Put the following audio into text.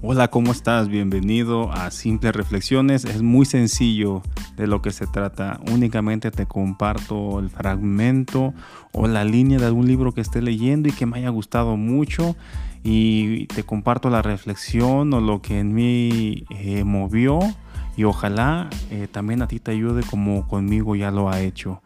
Hola, ¿cómo estás? Bienvenido a Simples Reflexiones. Es muy sencillo de lo que se trata. Únicamente te comparto el fragmento o la línea de algún libro que esté leyendo y que me haya gustado mucho y te comparto la reflexión o lo que en mí eh, movió y ojalá eh, también a ti te ayude como conmigo ya lo ha hecho.